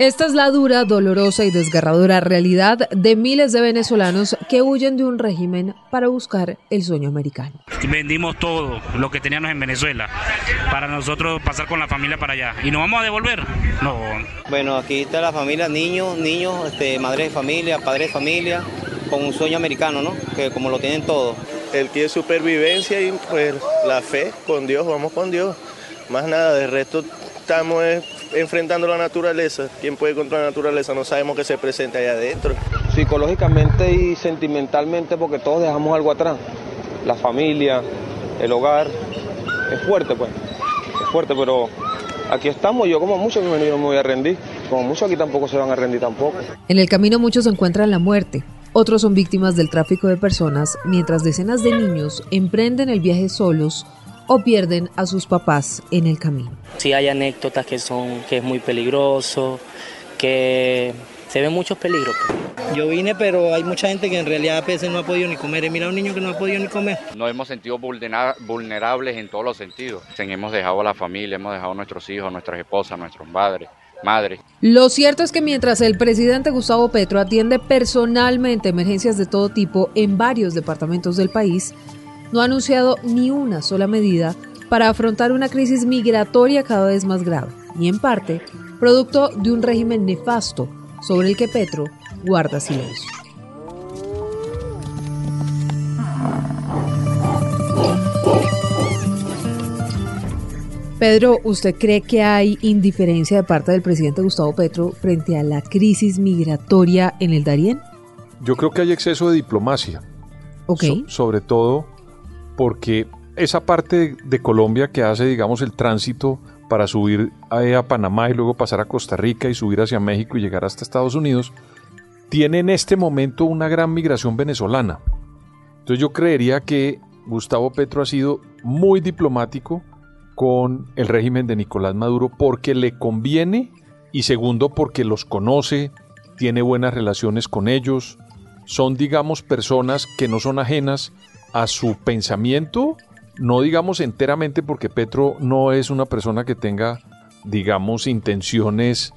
Esta es la dura, dolorosa y desgarradora realidad de miles de venezolanos que huyen de un régimen para buscar el sueño americano. Vendimos todo lo que teníamos en Venezuela para nosotros pasar con la familia para allá. ¿Y nos vamos a devolver? No. Bueno, aquí está la familia, niños, niños, este, madre de familia, padre de familia, con un sueño americano, ¿no? Que como lo tienen todos. El que es supervivencia y pues la fe con Dios, vamos con Dios. Más nada, de resto estamos enfrentando la naturaleza. ¿Quién puede contra la naturaleza? No sabemos qué se presenta allá adentro. Psicológicamente y sentimentalmente porque todos dejamos algo atrás. La familia, el hogar. Es fuerte pues. Es fuerte, pero aquí estamos. Yo como muchos me voy a rendir. Como muchos aquí tampoco se van a rendir tampoco. En el camino muchos encuentran la muerte. Otros son víctimas del tráfico de personas, mientras decenas de niños emprenden el viaje solos o pierden a sus papás en el camino. Sí hay anécdotas que son que es muy peligroso, que se ven muchos peligros. Yo vine, pero hay mucha gente que en realidad a veces no ha podido ni comer. He mirado a un niño que no ha podido ni comer. Nos hemos sentido vulnerables en todos los sentidos. Hemos dejado a la familia, hemos dejado a nuestros hijos, nuestras esposas, nuestros padres. Madre. Lo cierto es que mientras el presidente Gustavo Petro atiende personalmente emergencias de todo tipo en varios departamentos del país, no ha anunciado ni una sola medida para afrontar una crisis migratoria cada vez más grave, y en parte producto de un régimen nefasto sobre el que Petro guarda silencio. Pedro, ¿usted cree que hay indiferencia de parte del presidente Gustavo Petro frente a la crisis migratoria en el Darién? Yo creo que hay exceso de diplomacia. Ok. sobre todo porque esa parte de Colombia que hace, digamos, el tránsito para subir a, Panamá y luego pasar a Costa Rica y subir hacia México y llegar hasta Estados Unidos, tiene en este momento una gran migración venezolana. Entonces yo creería que Gustavo Petro ha sido muy diplomático con el régimen de Nicolás Maduro porque le conviene y segundo porque los conoce, tiene buenas relaciones con ellos, son digamos personas que no son ajenas a su pensamiento, no digamos enteramente porque Petro no es una persona que tenga, digamos, intenciones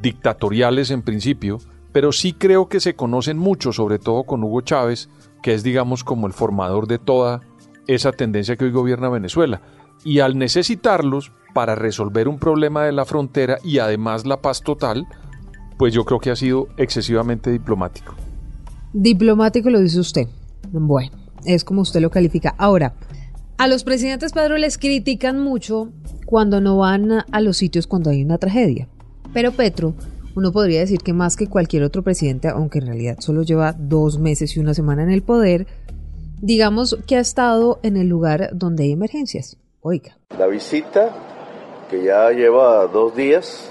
dictatoriales en principio, pero sí creo que se conocen mucho, sobre todo con Hugo Chávez, que es, digamos, como el formador de toda esa tendencia que hoy gobierna Venezuela. Y al necesitarlos para resolver un problema de la frontera y además la paz total, pues yo creo que ha sido excesivamente diplomático. Diplomático lo dice usted. Bueno es como usted lo califica. Ahora, a los presidentes Pedro les critican mucho cuando no van a los sitios cuando hay una tragedia. Pero Petro, uno podría decir que más que cualquier otro presidente, aunque en realidad solo lleva dos meses y una semana en el poder, digamos que ha estado en el lugar donde hay emergencias. Oiga. La visita, que ya lleva dos días,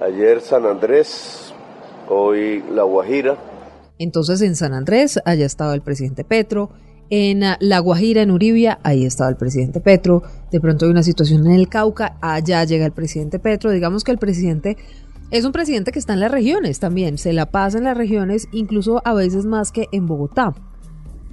ayer San Andrés, hoy La Guajira. Entonces en San Andrés, haya estado el presidente Petro, en La Guajira, en Uribia, ahí estaba el presidente Petro. De pronto hay una situación en el Cauca, allá llega el presidente Petro. Digamos que el presidente es un presidente que está en las regiones también, se la pasa en las regiones, incluso a veces más que en Bogotá.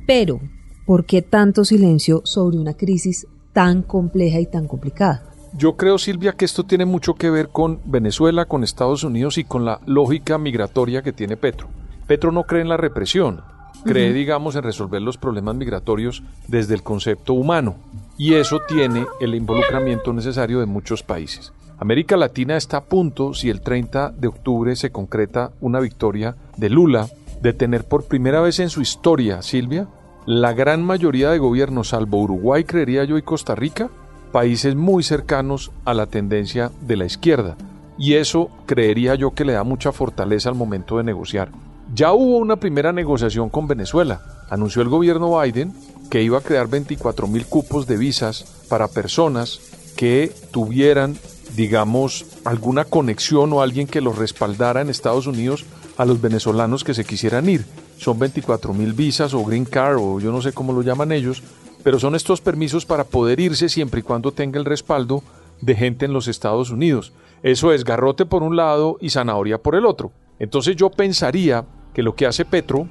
Pero, ¿por qué tanto silencio sobre una crisis tan compleja y tan complicada? Yo creo, Silvia, que esto tiene mucho que ver con Venezuela, con Estados Unidos y con la lógica migratoria que tiene Petro. Petro no cree en la represión, cree, digamos, en resolver los problemas migratorios desde el concepto humano. Y eso tiene el involucramiento necesario de muchos países. América Latina está a punto, si el 30 de octubre se concreta una victoria de Lula, de tener por primera vez en su historia, Silvia, la gran mayoría de gobiernos, salvo Uruguay, creería yo, y Costa Rica, países muy cercanos a la tendencia de la izquierda. Y eso creería yo que le da mucha fortaleza al momento de negociar. Ya hubo una primera negociación con Venezuela. Anunció el gobierno Biden que iba a crear 24 mil cupos de visas para personas que tuvieran, digamos, alguna conexión o alguien que los respaldara en Estados Unidos a los venezolanos que se quisieran ir. Son 24 mil visas o green card o yo no sé cómo lo llaman ellos, pero son estos permisos para poder irse siempre y cuando tenga el respaldo de gente en los Estados Unidos. Eso es garrote por un lado y zanahoria por el otro. Entonces yo pensaría que lo que hace Petro,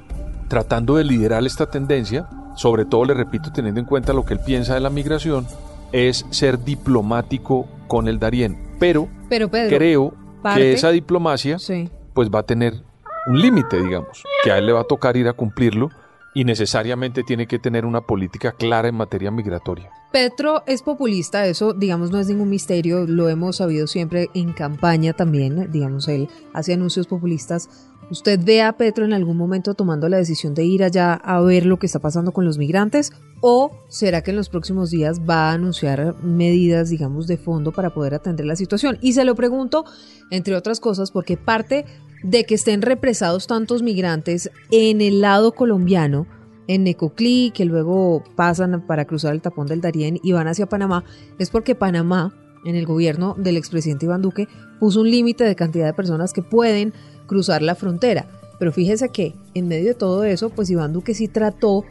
tratando de liderar esta tendencia, sobre todo le repito teniendo en cuenta lo que él piensa de la migración, es ser diplomático con el Darién. Pero, Pero creo que esa diplomacia pues va a tener un límite, digamos, que a él le va a tocar ir a cumplirlo y necesariamente tiene que tener una política clara en materia migratoria. Petro es populista, eso digamos no es ningún misterio, lo hemos sabido siempre en campaña también, digamos él hace anuncios populistas. ¿Usted ve a Petro en algún momento tomando la decisión de ir allá a ver lo que está pasando con los migrantes? ¿O será que en los próximos días va a anunciar medidas, digamos, de fondo para poder atender la situación? Y se lo pregunto, entre otras cosas, porque parte de que estén represados tantos migrantes en el lado colombiano, en Necoclí, que luego pasan para cruzar el tapón del Darién y van hacia Panamá, es porque Panamá, en el gobierno del expresidente Iván Duque, puso un límite de cantidad de personas que pueden cruzar la frontera. Pero fíjese que en medio de todo eso, pues Iván Duque sí trató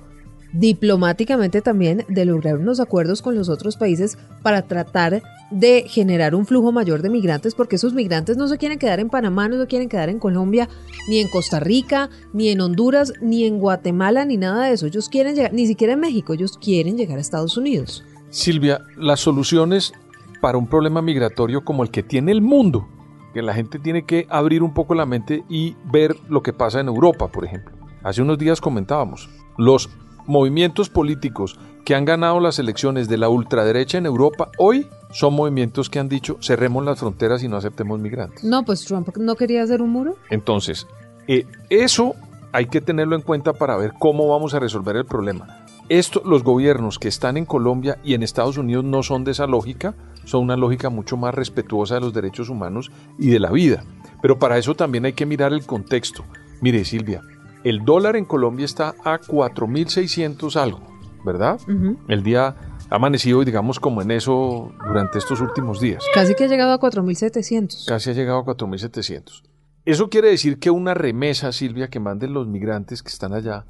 diplomáticamente también de lograr unos acuerdos con los otros países para tratar de generar un flujo mayor de migrantes, porque esos migrantes no se quieren quedar en Panamá, no se quieren quedar en Colombia, ni en Costa Rica, ni en Honduras, ni en Guatemala, ni nada de eso. Ellos quieren llegar, ni siquiera en México, ellos quieren llegar a Estados Unidos. Silvia, las soluciones para un problema migratorio como el que tiene el mundo, que la gente tiene que abrir un poco la mente y ver lo que pasa en Europa, por ejemplo. Hace unos días comentábamos, los movimientos políticos que han ganado las elecciones de la ultraderecha en Europa hoy son movimientos que han dicho cerremos las fronteras y no aceptemos migrantes. No, pues Trump no quería hacer un muro. Entonces, eh, eso hay que tenerlo en cuenta para ver cómo vamos a resolver el problema. Esto, los gobiernos que están en Colombia y en Estados Unidos no son de esa lógica, son una lógica mucho más respetuosa de los derechos humanos y de la vida. Pero para eso también hay que mirar el contexto. Mire, Silvia, el dólar en Colombia está a 4.600 algo, ¿verdad? El día ha amanecido, digamos, como en eso durante estos últimos días. Casi que ha llegado a 4.700. Casi ha llegado a 4.700. Eso quiere decir que una remesa, Silvia, que manden los migrantes que están allá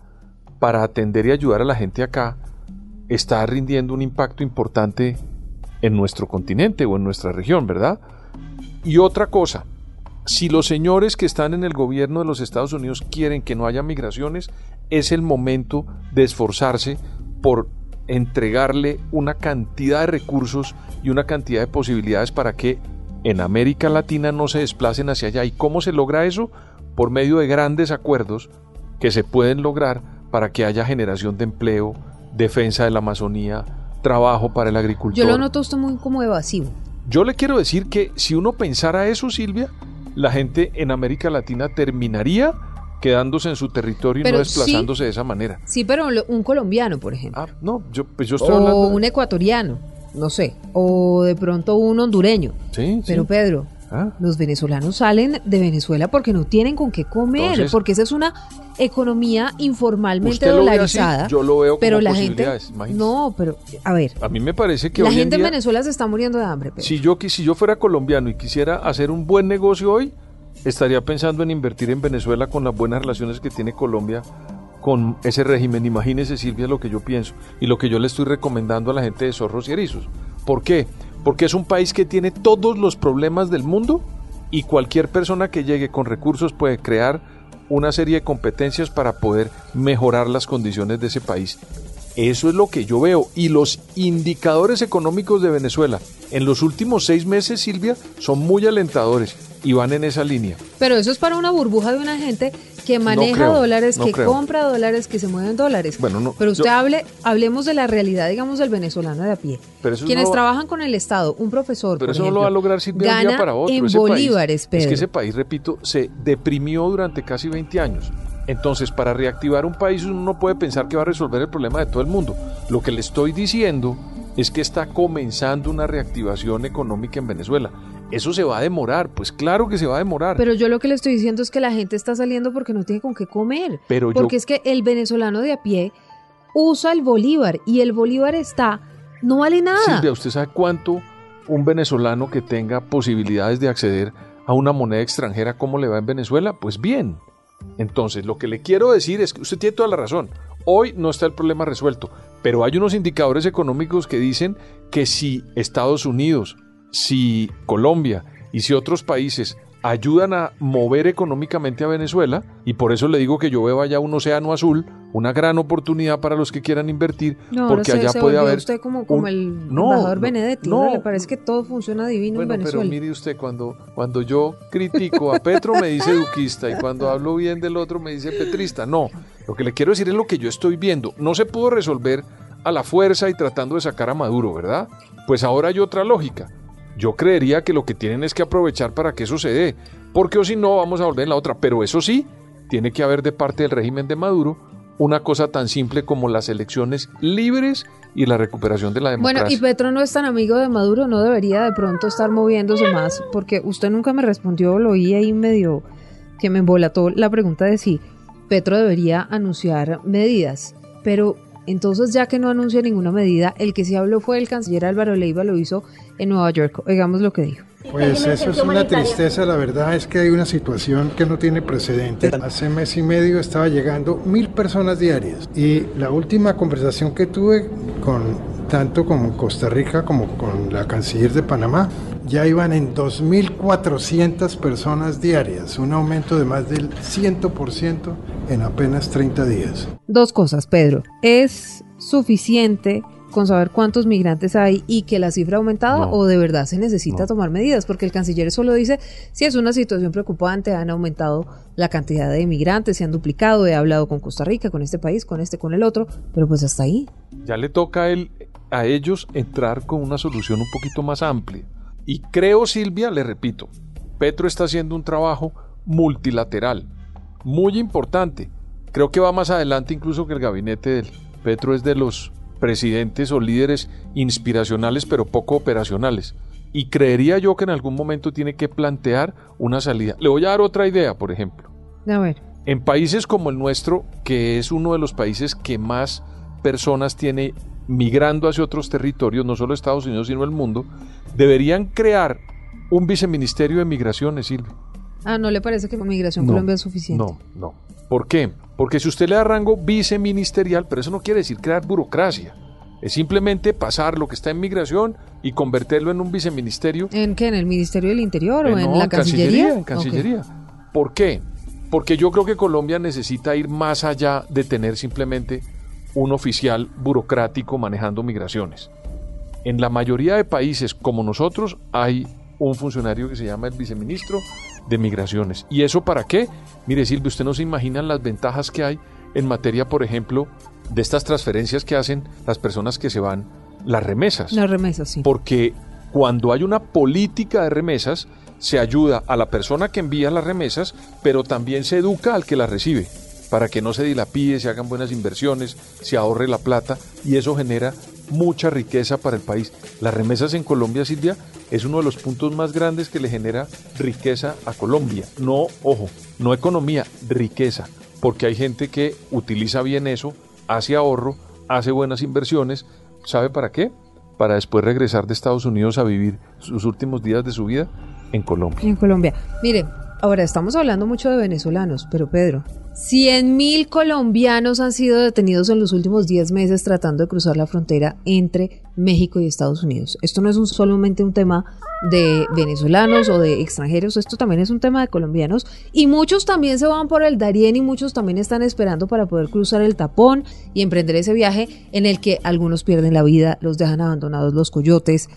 para atender y ayudar a la gente acá, está rindiendo un impacto importante en nuestro continente o en nuestra región, ¿verdad? Y otra cosa, si los señores que están en el gobierno de los Estados Unidos quieren que no haya migraciones, es el momento de esforzarse por entregarle una cantidad de recursos y una cantidad de posibilidades para que en América Latina no se desplacen hacia allá. ¿Y cómo se logra eso? Por medio de grandes acuerdos que se pueden lograr para que haya generación de empleo, defensa de la Amazonía, trabajo para el agricultor. Yo lo noto usted muy como evasivo. Yo le quiero decir que si uno pensara eso, Silvia, la gente en América Latina terminaría quedándose en su territorio y no desplazándose de esa manera. Sí, pero un colombiano, por ejemplo. Ah, no, yo, pues yo estoy o hablando. un ecuatoriano, no sé. O de pronto un hondureño. Sí, Pero Pedro, Ah. los venezolanos salen de Venezuela porque no tienen con qué comer, Entonces- porque esa es una economía informalmente así, dolarizada. yo lo veo como pero la gente no, pero a ver, A mí me parece que la hoy gente en día, Venezuela se está muriendo de hambre. Pedro. si yo, si yo fuera colombiano y quisiera hacer un buen negocio hoy, estaría pensando en invertir en Venezuela con las buenas relaciones que tiene Colombia con ese régimen. Imagínese, Silvia, lo que yo pienso y lo que yo le estoy recomendando a la gente de Zorros y Erizos. ¿Por qué? Porque es un país que tiene todos los problemas del mundo y cualquier persona que llegue con recursos puede crear una serie de competencias para poder mejorar las condiciones de ese país. Eso es lo que yo veo. Y los indicadores económicos de Venezuela en los últimos seis meses, Silvia, son muy alentadores y van en esa línea. Pero eso es para una burbuja de una gente que maneja creo, dólares, no que creo. compra dólares, que se mueven dólares. Bueno, no, Pero usted yo- hable, hablemos de la realidad, digamos, del venezolano de a pie. Pero eso Quienes no- trabajan con el Estado, un profesor, Pero por eso no lo va a lograr Silvia de un gana día para otro. en Ese bolívares, país, Pedro. Es que ese país, repito, se deprimió durante casi 20 años. Entonces, para reactivar un país uno no puede pensar que va a resolver el problema de todo el mundo. Lo que le estoy diciendo es que está comenzando una reactivación económica en Venezuela. Eso se va a demorar, pues claro que se va a demorar. Pero yo lo que le estoy diciendo es que la gente está saliendo porque no tiene con qué comer. Pero yo- porque es que el venezolano de a pie usa el bolívar y el bolívar está, no vale nada. Silvia, ¿usted sabe cuánto un venezolano que tenga posibilidades de acceder a una moneda extranjera, cómo le va en Venezuela? Pues bien. Entonces, lo que le quiero decir es que usted tiene toda la razón. Hoy no está el problema resuelto, pero hay unos indicadores económicos que dicen que si Estados Unidos, si Colombia y si otros países ayudan a mover económicamente a Venezuela y por eso le digo que yo veo allá un océano azul, una gran oportunidad para los que quieran invertir, No, porque allá se puede haber usted como, como un- el No, embajador no, Benedetti, no. ¿no? Le parece que todo funciona divino Bueno, en pero Venezuela. mire usted, cuando, cuando yo critico a Petro me dice duquista y cuando hablo bien del otro me dice petrista. No, lo que le quiero decir es lo que yo estoy viendo. No se pudo resolver a la fuerza y tratando de sacar a Maduro, ¿verdad? Pues ahora hay otra lógica. Yo creería que lo que tienen es que aprovechar para que eso se dé, porque o si no vamos a volver en la otra. Pero eso sí, tiene que haber de parte del régimen de Maduro una cosa tan simple como las elecciones libres y la recuperación de la democracia. Bueno, y Petro no es tan amigo de Maduro, no debería de pronto estar moviéndose más, porque usted nunca me respondió, lo oí ahí medio que me embolató la pregunta de si Petro debería anunciar medidas, pero entonces ya que no anuncia ninguna medida, el que sí habló fue el canciller Álvaro Leiva, lo hizo en Nueva York, oigamos lo que dijo. Pues eso es una tristeza, la verdad es que hay una situación que no tiene precedente. Hace mes y medio estaba llegando mil personas diarias y la última conversación que tuve con tanto como Costa Rica como con la canciller de Panamá, ya iban en 2.400 personas diarias, un aumento de más del 100% en apenas 30 días. Dos cosas, Pedro. ¿Es suficiente con saber cuántos migrantes hay y que la cifra ha aumentado No. o de verdad se necesita No. tomar medidas? Porque el canciller solo dice, si es una situación preocupante, han aumentado la cantidad de migrantes, se han duplicado, he hablado con Costa Rica, con este país, con este, con el otro, pero pues hasta ahí. Ya le toca a ellos entrar con una solución un poquito más amplia. Y creo, Silvia, le repito, Petro está haciendo un trabajo multilateral, muy importante. Creo que va más adelante incluso que el gabinete de él. Petro es de los presidentes o líderes inspiracionales pero poco operacionales. Y creería yo que en algún momento tiene que plantear una salida. Le voy a dar otra idea, por ejemplo. A ver. En países como el nuestro, que es uno de los países que más personas tiene migrando hacia otros territorios, no solo Estados Unidos, sino el mundo, deberían crear un viceministerio de migraciones, Silvia. Ah, ¿no le parece que Migración No, Colombia es suficiente? No, no. ¿Por qué? Porque si usted le da rango viceministerial, pero eso no quiere decir crear burocracia. Es simplemente pasar lo que está en migración y convertirlo en un viceministerio ¿En qué? ¿En el Ministerio del Interior o eh, en la Cancillería? En Cancillería. ¿Por qué? Porque yo creo que Colombia necesita ir más allá de tener simplemente un oficial burocrático manejando migraciones. En la mayoría de países como nosotros hay un funcionario que se llama el viceministro de Migraciones. ¿Y eso para qué? Mire Silvia, usted no se imagina las ventajas que hay en materia, por ejemplo, de estas transferencias que hacen las personas que se van, las remesas. Las remesas, sí. Porque cuando hay una política de remesas, se ayuda a la persona que envía las remesas, pero también se educa al que las recibe, para que no se dilapide, se hagan buenas inversiones, se ahorre la plata, y eso genera mucha riqueza para el país. Las remesas en Colombia, Silvia, es uno de los puntos más grandes que le genera riqueza a Colombia. No, ojo, no economía, riqueza, porque hay gente que utiliza bien eso, hace ahorro, hace buenas inversiones, ¿sabe para qué? Para después regresar de Estados Unidos a vivir sus últimos días de su vida en Colombia. En Colombia. Mire, ahora estamos hablando mucho de venezolanos, pero Pedro, 100 mil colombianos han sido detenidos en los últimos 10 meses tratando de cruzar la frontera entre México y Estados Unidos. Esto no es un, solamente un tema de venezolanos o de extranjeros, esto también es un tema de colombianos y muchos también se van por el Darién y muchos también están esperando para poder cruzar el tapón y emprender ese viaje en el que algunos pierden la vida, los dejan abandonados los coyotes.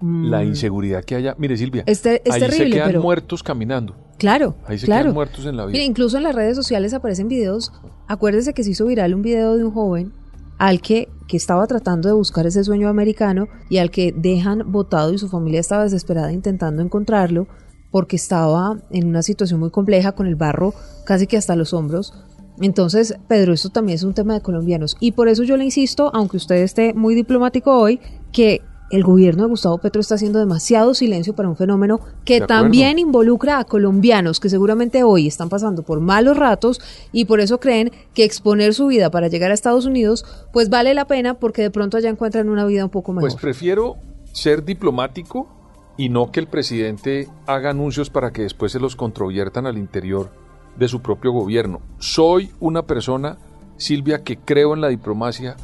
La Mm, inseguridad que haya. Mire, Silvia, Es ter- es ahí se quedan pero- muertos caminando. Claro, Ahí se claro. quedan muertos en la vida. Incluso en las redes sociales aparecen videos. Acuérdese que se hizo viral un video de un joven al que, que estaba tratando de buscar ese sueño americano y al que dejan botado y su familia estaba desesperada intentando encontrarlo porque estaba en una situación muy compleja con el barro casi que hasta los hombros. Entonces, Pedro, esto también es un tema de colombianos y por eso yo le insisto, aunque usted esté muy diplomático hoy, que el gobierno de Gustavo Petro está haciendo demasiado silencio para un fenómeno que también involucra a colombianos que seguramente hoy están pasando por malos ratos y por eso creen que exponer su vida para llegar a Estados Unidos pues vale la pena porque de pronto allá encuentran una vida un poco mejor. Pues prefiero ser diplomático y no que el presidente haga anuncios para que después se los controviertan al interior de su propio gobierno. Soy una persona, Silvia, que creo en la diplomacia,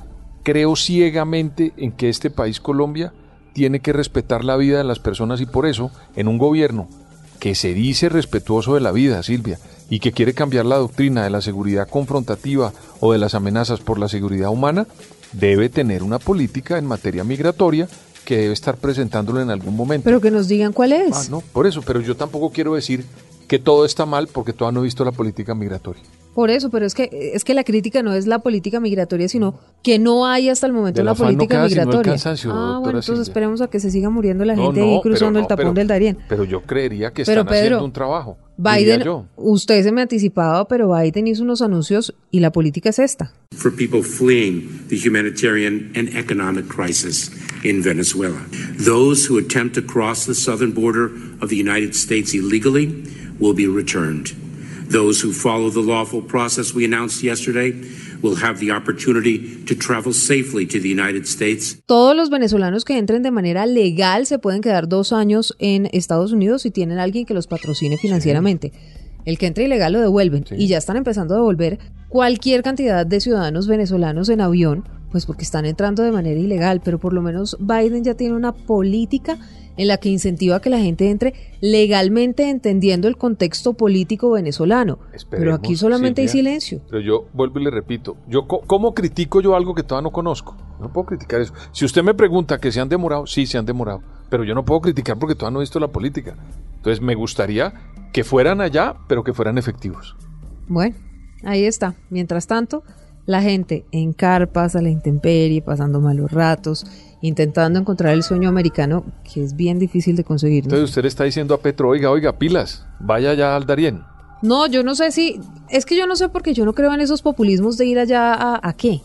creo ciegamente en que este país, Colombia, tiene que respetar la vida de las personas y por eso, en un gobierno que se dice respetuoso de la vida, Silvia, y que quiere cambiar la doctrina de la seguridad confrontativa o de las amenazas por la seguridad humana, debe tener una política en materia migratoria que debe estar presentándolo en algún momento. Pero que nos digan cuál es. Ah, no, por eso, pero yo tampoco quiero decir que todo está mal porque todavía no he visto la política migratoria. Por eso, pero es que es que la crítica no es la política migratoria, sino que no hay hasta el momento una no política el migratoria. cansancio, ah, doctora bueno, entonces Silvia. esperemos a que se siga muriendo la No, gente no, ahí pero cruzando no, el tapón pero- del Darién. Pero yo creería que Pero, están haciendo Pedro, un trabajo. Biden, yo. usted se me anticipaba, pero Biden hizo unos anuncios y la política es esta. for people fleeing the humanitarian and economic crisis in Venezuela. Those who attempt to cross the southern border of the United States illegally will be returned. Those who follow the lawful process we announced yesterday will have the opportunity to travel safely to the United States. Todos los venezolanos que entren de manera legal se pueden quedar dos años en Estados Unidos si tienen alguien que los patrocine financieramente. El que entre ilegal lo devuelven y ya están empezando a devolver cualquier cantidad de ciudadanos venezolanos en avión, pues porque están entrando de manera ilegal, pero por lo menos Biden ya tiene una política en la que incentiva que la gente entre legalmente entendiendo el contexto político venezolano. pero aquí solamente hay silencio. Pero yo vuelvo y le repito, yo ¿cómo critico yo algo que todavía no conozco? No puedo criticar eso. Si usted me pregunta que se han demorado, sí, se han demorado. Pero yo no puedo criticar porque todavía no he visto la política. Entonces me gustaría que fueran allá, pero que fueran efectivos. Bueno, ahí está. Mientras tanto, la gente en carpas, a la intemperie, pasando malos ratos, intentando encontrar el sueño americano, que es bien difícil de conseguir. ¿no? Entonces usted le está diciendo a Petro, oiga, oiga, pilas, vaya allá al Darién. No, yo no sé si, es que yo no sé porque yo no creo en esos populismos de ir allá a, a qué.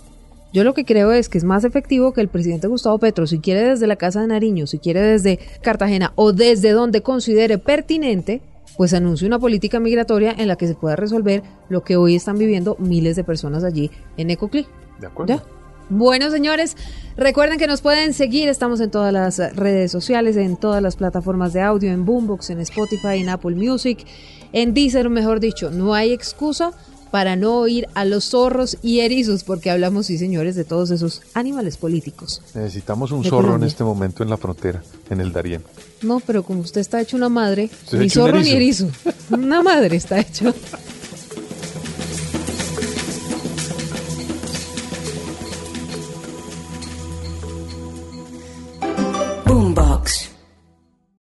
Yo lo que creo es que es más efectivo que el presidente Gustavo Petro, si quiere desde la Casa de Nariño, si quiere desde Cartagena o desde donde considere pertinente, pues anuncie una política migratoria en la que se pueda resolver lo que hoy están viviendo miles de personas allí en Ecoclí. De acuerdo. ¿Ya? Bueno, señores, recuerden que nos pueden seguir. Estamos en todas las redes sociales, en todas las plataformas de audio, en Boombox, en Spotify, en Apple Music, en Deezer, mejor dicho. No hay excusa para no oír a los zorros y erizos, porque hablamos, sí, señores, de todos esos animales políticos. Necesitamos un zorro en este momento en la frontera, en el Darién. No, pero como usted está hecho una madre, Usted ni zorro ni erizo. Una madre está hecho.